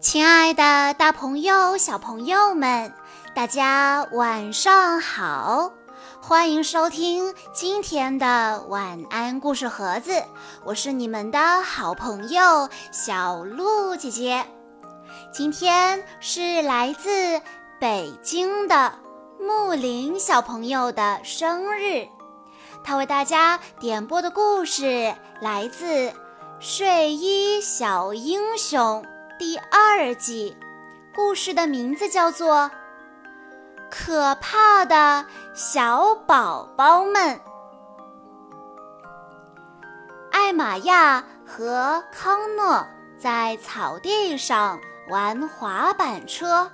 亲爱的，大朋友、小朋友们，大家晚上好！欢迎收听今天的晚安故事盒子，我是你们的好朋友小鹿姐姐。今天是来自北京的木林小朋友的生日，他为大家点播的故事来自《睡衣小英雄》。第二季，故事的名字叫做《可怕的小宝宝们》。艾玛亚和康诺在草地上玩滑板车，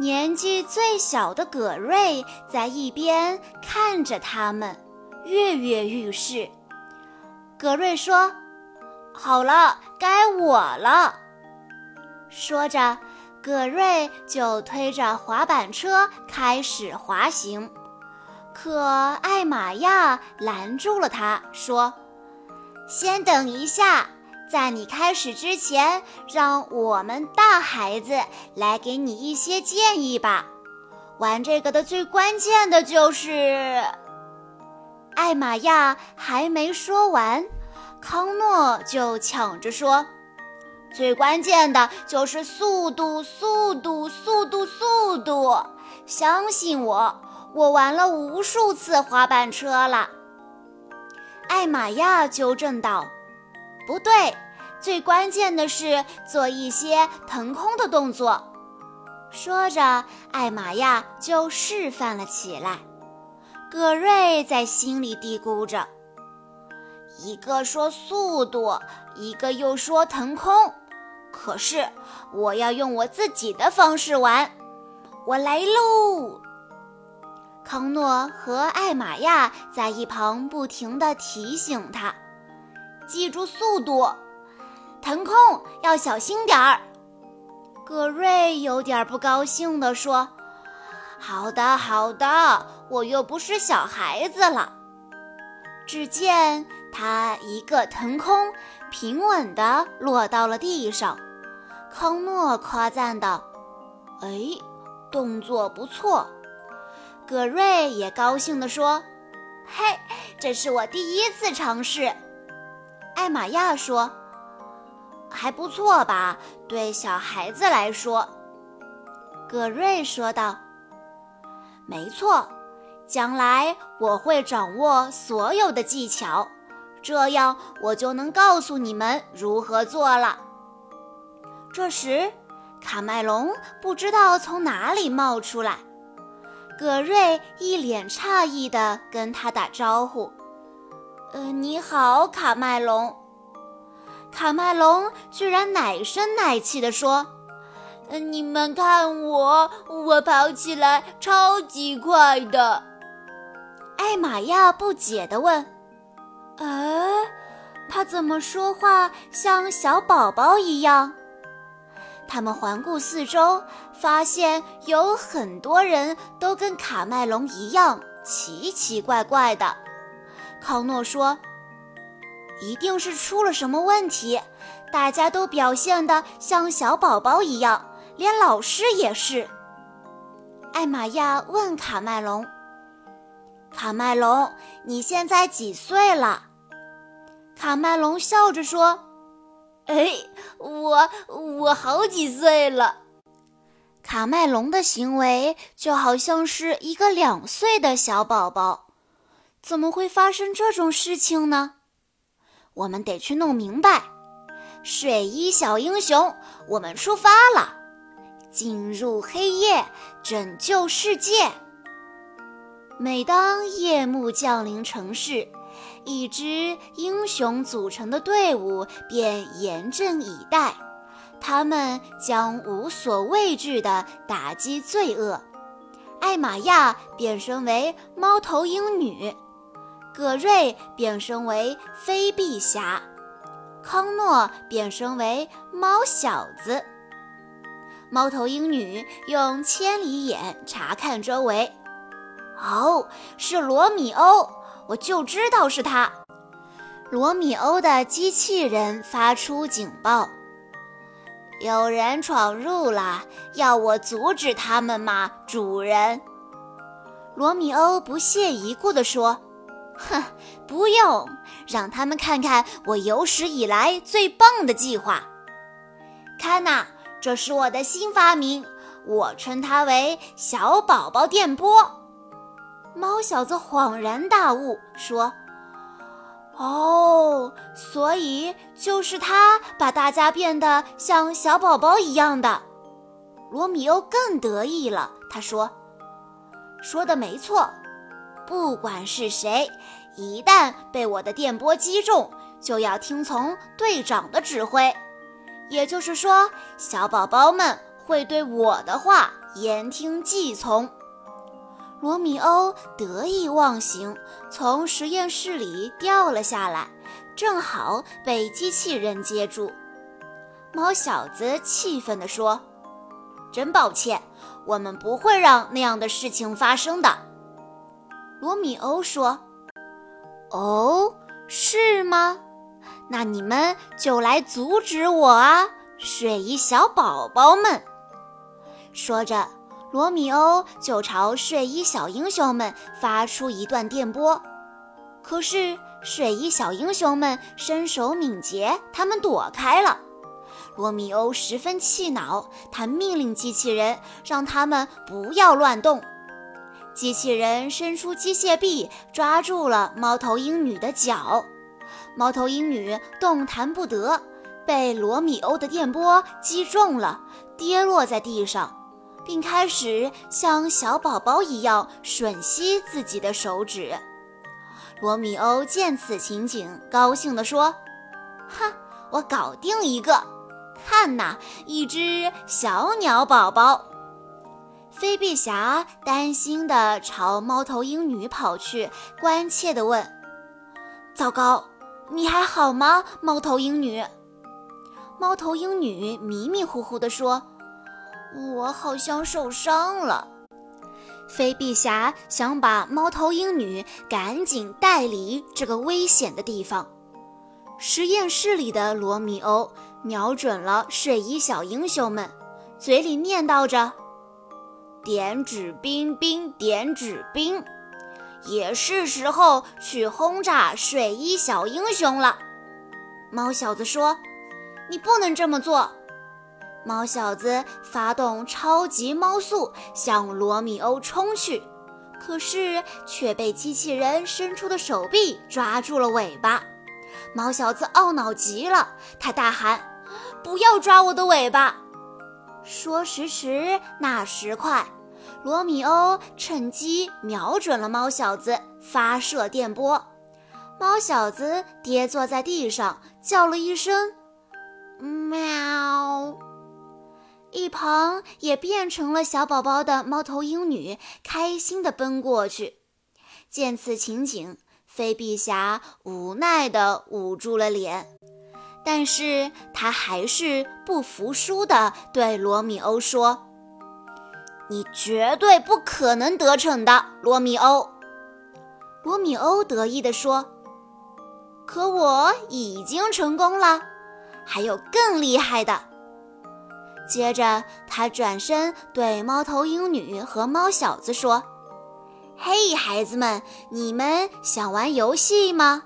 年纪最小的葛瑞在一边看着他们，跃跃欲试。葛瑞说：“好了，该我了。”说着，葛瑞就推着滑板车开始滑行。可艾玛亚拦住了他，说：“先等一下，在你开始之前，让我们大孩子来给你一些建议吧。玩这个的最关键的就是……”艾玛亚还没说完，康诺就抢着说。最关键的就是速度，速度，速度，速度！相信我，我玩了无数次滑板车了。艾玛亚纠正道：“不对，最关键的是做一些腾空的动作。”说着，艾玛亚就示范了起来。葛瑞在心里嘀咕着：“一个说速度，一个又说腾空。”可是我要用我自己的方式玩，我来喽！康诺和艾玛亚在一旁不停地提醒他：“记住速度，腾空要小心点儿。”葛瑞有点不高兴地说：“好的，好的，我又不是小孩子了。”只见他一个腾空，平稳地落到了地上。康诺夸赞道：“哎，动作不错。”葛瑞也高兴地说：“嘿，这是我第一次尝试。”艾玛亚说：“还不错吧？对小孩子来说。”葛瑞说道：“没错，将来我会掌握所有的技巧，这样我就能告诉你们如何做了。”这时，卡麦隆不知道从哪里冒出来。葛瑞一脸诧异地跟他打招呼：“呃，你好，卡麦隆。”卡麦隆居然奶声奶气地说：“呃，你们看我，我跑起来超级快的。”艾玛亚不解地问：“哎，他怎么说话像小宝宝一样？”他们环顾四周，发现有很多人都跟卡麦隆一样奇奇怪怪的。康诺说：“一定是出了什么问题，大家都表现得像小宝宝一样，连老师也是。”艾玛亚问卡麦隆：“卡麦隆，你现在几岁了？”卡麦隆笑着说。哎，我我好几岁了。卡麦隆的行为就好像是一个两岁的小宝宝，怎么会发生这种事情呢？我们得去弄明白。睡衣小英雄，我们出发了，进入黑夜，拯救世界。每当夜幕降临城市。一支英雄组成的队伍便严阵以待，他们将无所畏惧地打击罪恶。艾玛亚变身为猫头鹰女，葛瑞变身为飞臂侠，康诺变身为猫小子。猫头鹰女用千里眼查看周围，哦，是罗密欧。我就知道是他，罗密欧的机器人发出警报。有人闯入了，要我阻止他们吗，主人？”罗密欧不屑一顾地说：“哼，不用，让他们看看我有史以来最棒的计划。看呐，这是我的新发明，我称它为‘小宝宝电波’。”猫小子恍然大悟，说。哦，所以就是他把大家变得像小宝宝一样的。罗密欧更得意了，他说：“说的没错，不管是谁，一旦被我的电波击中，就要听从队长的指挥。也就是说，小宝宝们会对我的话言听计从。”罗密欧得意忘形，从实验室里掉了下来，正好被机器人接住。猫小子气愤地说：“真抱歉，我们不会让那样的事情发生的。”罗密欧说：“哦，是吗？那你们就来阻止我啊，睡衣小宝宝们！”说着。罗密欧就朝睡衣小英雄们发出一段电波，可是睡衣小英雄们身手敏捷，他们躲开了。罗密欧十分气恼，他命令机器人让他们不要乱动。机器人伸出机械臂，抓住了猫头鹰女的脚。猫头鹰女动弹不得，被罗密欧的电波击中了，跌落在地上。并开始像小宝宝一样吮吸自己的手指。罗密欧见此情景，高兴地说：“哈，我搞定一个！看呐，一只小鸟宝宝。”菲比侠担心地朝猫头鹰女跑去，关切地问：“糟糕，你还好吗，猫头鹰女？”猫头鹰女迷迷糊糊地说。我好像受伤了。飞碧侠想把猫头鹰女赶紧带离这个危险的地方。实验室里的罗密欧瞄准了睡衣小英雄们，嘴里念叨着：“点指兵兵点指兵，也是时候去轰炸睡衣小英雄了。”猫小子说：“你不能这么做。”猫小子发动超级猫速向罗密欧冲去，可是却被机器人伸出的手臂抓住了尾巴。猫小子懊恼极了，他大喊：“不要抓我的尾巴！”说时迟，那时快，罗密欧趁机瞄准了猫小子，发射电波。猫小子跌坐在地上，叫了一声：“喵。”一旁也变成了小宝宝的猫头鹰女，开心地奔过去。见此情景，飞碧侠无奈地捂住了脸，但是他还是不服输地对罗密欧说：“你绝对不可能得逞的，罗密欧。”罗密欧得意地说：“可我已经成功了，还有更厉害的。”接着，他转身对猫头鹰女和猫小子说：“嘿，孩子们，你们想玩游戏吗？”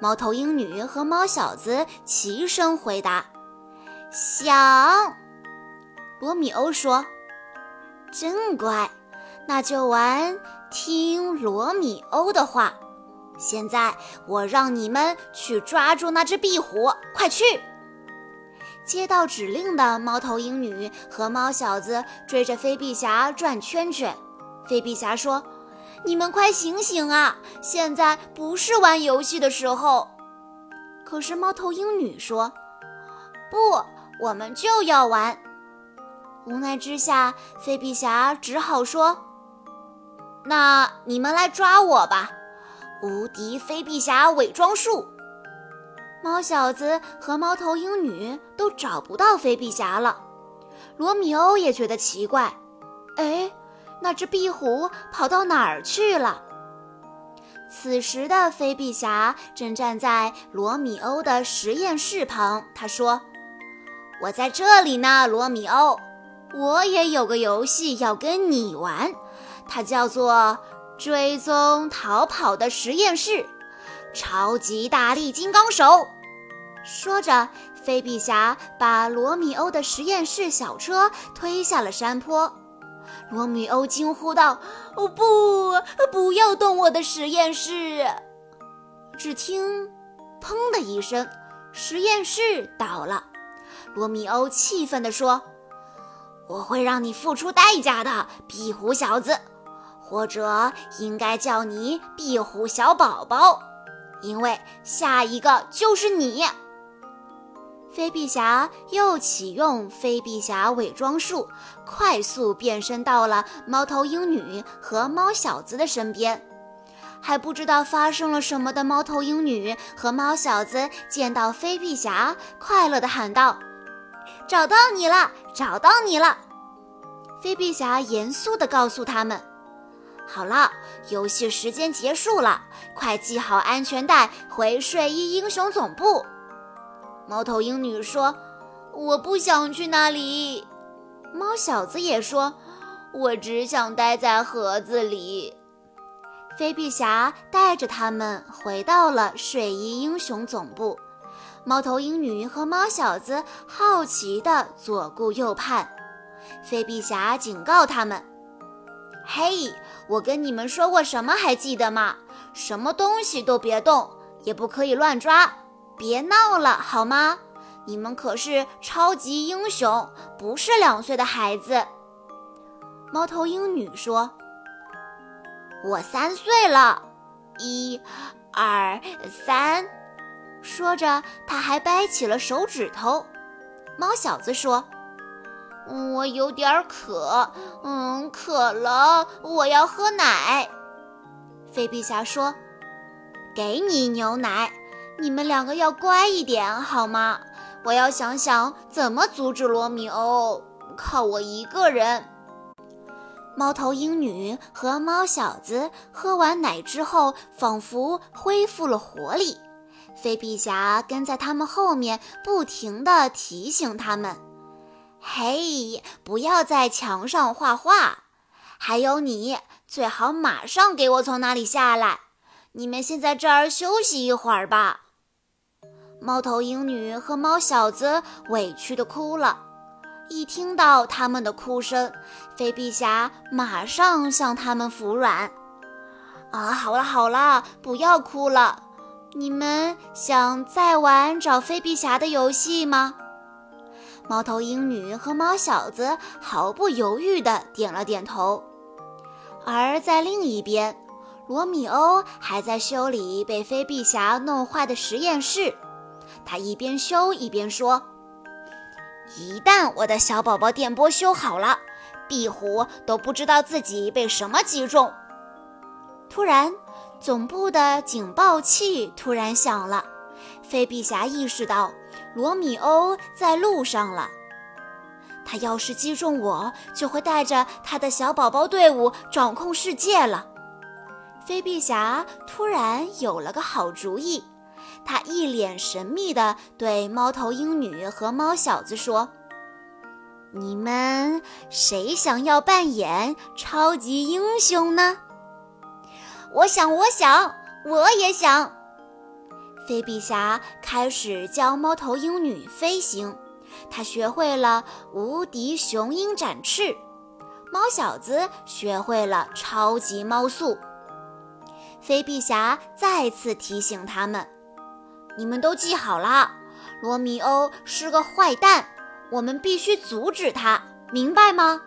猫头鹰女和猫小子齐声回答：“想。”罗密欧说：“真乖，那就玩听罗密欧的话。现在，我让你们去抓住那只壁虎，快去！”接到指令的猫头鹰女和猫小子追着飞碧侠转圈圈。飞碧侠说：“你们快醒醒啊！现在不是玩游戏的时候。”可是猫头鹰女说：“不，我们就要玩。”无奈之下，飞碧侠只好说：“那你们来抓我吧！无敌飞碧侠伪装术。”猫小子和猫头鹰女都找不到飞碧侠了，罗密欧也觉得奇怪，哎，那只壁虎跑到哪儿去了？此时的飞碧侠正站在罗密欧的实验室旁，他说：“我在这里呢，罗密欧。我也有个游戏要跟你玩，它叫做追踪逃跑的实验室，超级大力金刚手。说着，菲比侠把罗密欧的实验室小车推下了山坡。罗密欧惊呼道：“哦不，不要动我的实验室！”只听“砰”的一声，实验室倒了。罗密欧气愤地说：“我会让你付出代价的，壁虎小子，或者应该叫你壁虎小宝宝，因为下一个就是你。”飞臂侠又启用飞臂侠伪装术，快速变身到了猫头鹰女和猫小子的身边。还不知道发生了什么的猫头鹰女和猫小子见到飞臂侠，快乐地喊道：“找到你了，找到你了！”飞臂侠严肃地告诉他们：“好了，游戏时间结束了，快系好安全带，回睡衣英雄总部。”猫头鹰女说：“我不想去那里。”猫小子也说：“我只想待在盒子里。”飞臂侠带着他们回到了睡衣英雄总部。猫头鹰女和猫小子好奇地左顾右盼。飞臂侠警告他们：“嘿，我跟你们说过什么？还记得吗？什么东西都别动，也不可以乱抓。”别闹了，好吗？你们可是超级英雄，不是两岁的孩子。猫头鹰女说：“我三岁了，一、二、三。”说着，她还掰起了手指头。猫小子说：“我有点渴，嗯，渴了，我要喝奶。”飞陛下说：“给你牛奶。”你们两个要乖一点好吗？我要想想怎么阻止罗密欧，靠我一个人。猫头鹰女和猫小子喝完奶之后，仿佛恢复了活力。菲比侠跟在他们后面，不停地提醒他们：“嘿，不要在墙上画画！还有你，最好马上给我从那里下来。你们先在这儿休息一会儿吧。”猫头鹰女和猫小子委屈地哭了。一听到他们的哭声，飞臂侠马上向他们服软。啊，好了好了，不要哭了。你们想再玩找飞臂侠的游戏吗？猫头鹰女和猫小子毫不犹豫地点了点头。而在另一边，罗密欧还在修理被飞臂侠弄坏的实验室。他一边修一边说：“一旦我的小宝宝电波修好了，壁虎都不知道自己被什么击中。”突然，总部的警报器突然响了。飞臂侠意识到罗密欧在路上了。他要是击中我，就会带着他的小宝宝队伍掌控世界了。飞臂侠突然有了个好主意。他一脸神秘地对猫头鹰女和猫小子说：“你们谁想要扮演超级英雄呢？”我想，我想，我也想。飞臂侠开始教猫头鹰女飞行，他学会了无敌雄鹰展翅；猫小子学会了超级猫速。飞臂侠再次提醒他们。你们都记好了，罗密欧是个坏蛋，我们必须阻止他，明白吗？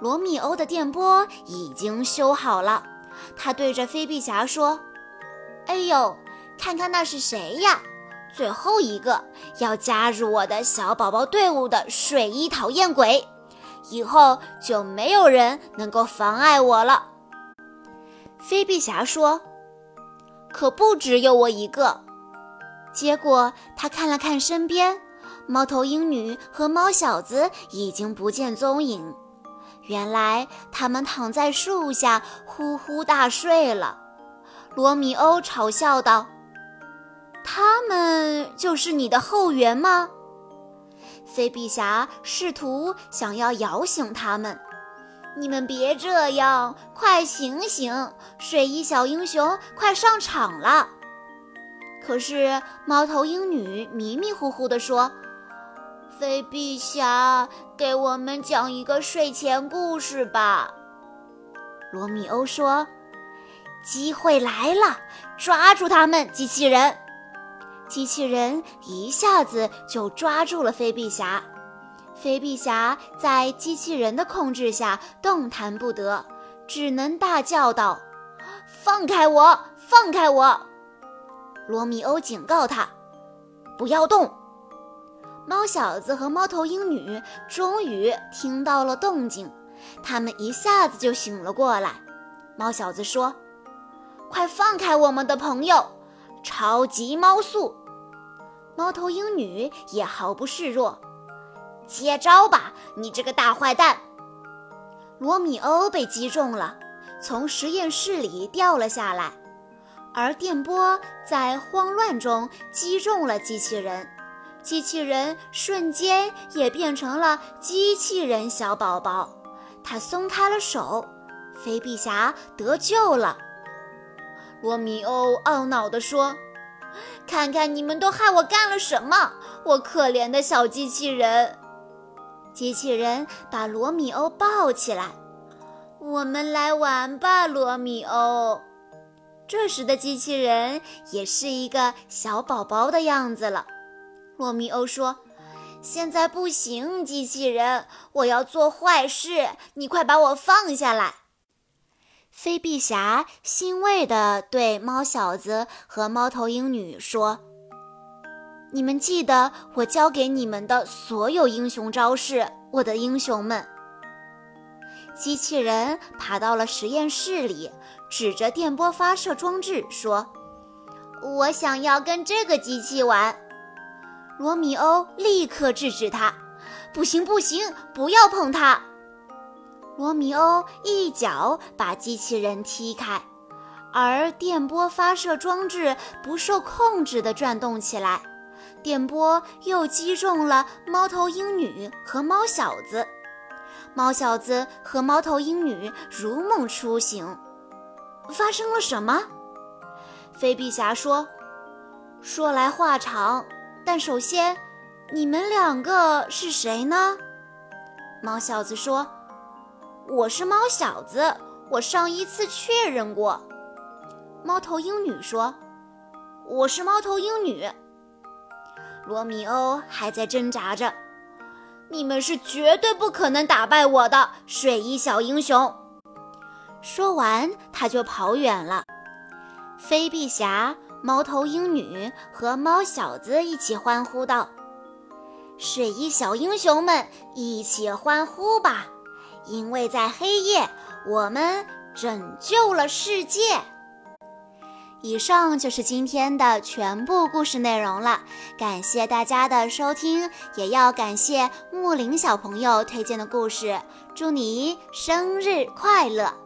罗密欧的电波已经修好了，他对着飞臂侠说：“哎呦，看看那是谁呀？最后一个要加入我的小宝宝队伍的睡衣讨厌鬼，以后就没有人能够妨碍我了。”飞臂侠说。可不只有我一个。结果他看了看身边，猫头鹰女和猫小子已经不见踪影。原来他们躺在树下呼呼大睡了。罗密欧嘲笑道：“他们就是你的后援吗？”菲比侠试图想要摇醒他们：“你们别这样，快醒醒！睡衣小英雄快上场了。”可是猫头鹰女迷迷糊糊地说：“菲比侠，给我们讲一个睡前故事吧。”罗密欧说：“机会来了，抓住他们，机器人！”机器人一下子就抓住了菲比侠，菲比侠在机器人的控制下动弹不得，只能大叫道：“放开我！放开我！”罗密欧警告他：“不要动！”猫小子和猫头鹰女终于听到了动静，他们一下子就醒了过来。猫小子说：“快放开我们的朋友！”超级猫速，猫头鹰女也毫不示弱，接招吧，你这个大坏蛋！罗密欧被击中了，从实验室里掉了下来，而电波在慌乱中击中了机器人，机器人瞬间也变成了机器人小宝宝，他松开了手，飞臂侠得救了。罗密欧懊恼地说：“看看你们都害我干了什么，我可怜的小机器人！”机器人把罗密欧抱起来：“我们来玩吧，罗密欧。”这时的机器人也是一个小宝宝的样子了。罗密欧说：“现在不行，机器人，我要做坏事，你快把我放下来。”飞臂侠欣慰地对猫小子和猫头鹰女说：“你们记得我教给你们的所有英雄招式，我的英雄们。”机器人爬到了实验室里，指着电波发射装置说：“我想要跟这个机器玩。”罗密欧立刻制止他：“不行，不行，不要碰它！”罗密欧一脚把机器人踢开，而电波发射装置不受控制地转动起来，电波又击中了猫头鹰女和猫小子。猫小子和猫头鹰女如梦初醒，发生了什么？飞臂侠说：“说来话长，但首先，你们两个是谁呢？”猫小子说。我是猫小子，我上一次确认过。猫头鹰女说：“我是猫头鹰女。”罗密欧还在挣扎着：“你们是绝对不可能打败我的睡衣小英雄。”说完，他就跑远了。飞臂侠、猫头鹰女和猫小子一起欢呼道：“睡衣小英雄们，一起欢呼吧！”因为在黑夜，我们拯救了世界。以上就是今天的全部故事内容了，感谢大家的收听，也要感谢木林小朋友推荐的故事。祝你生日快乐！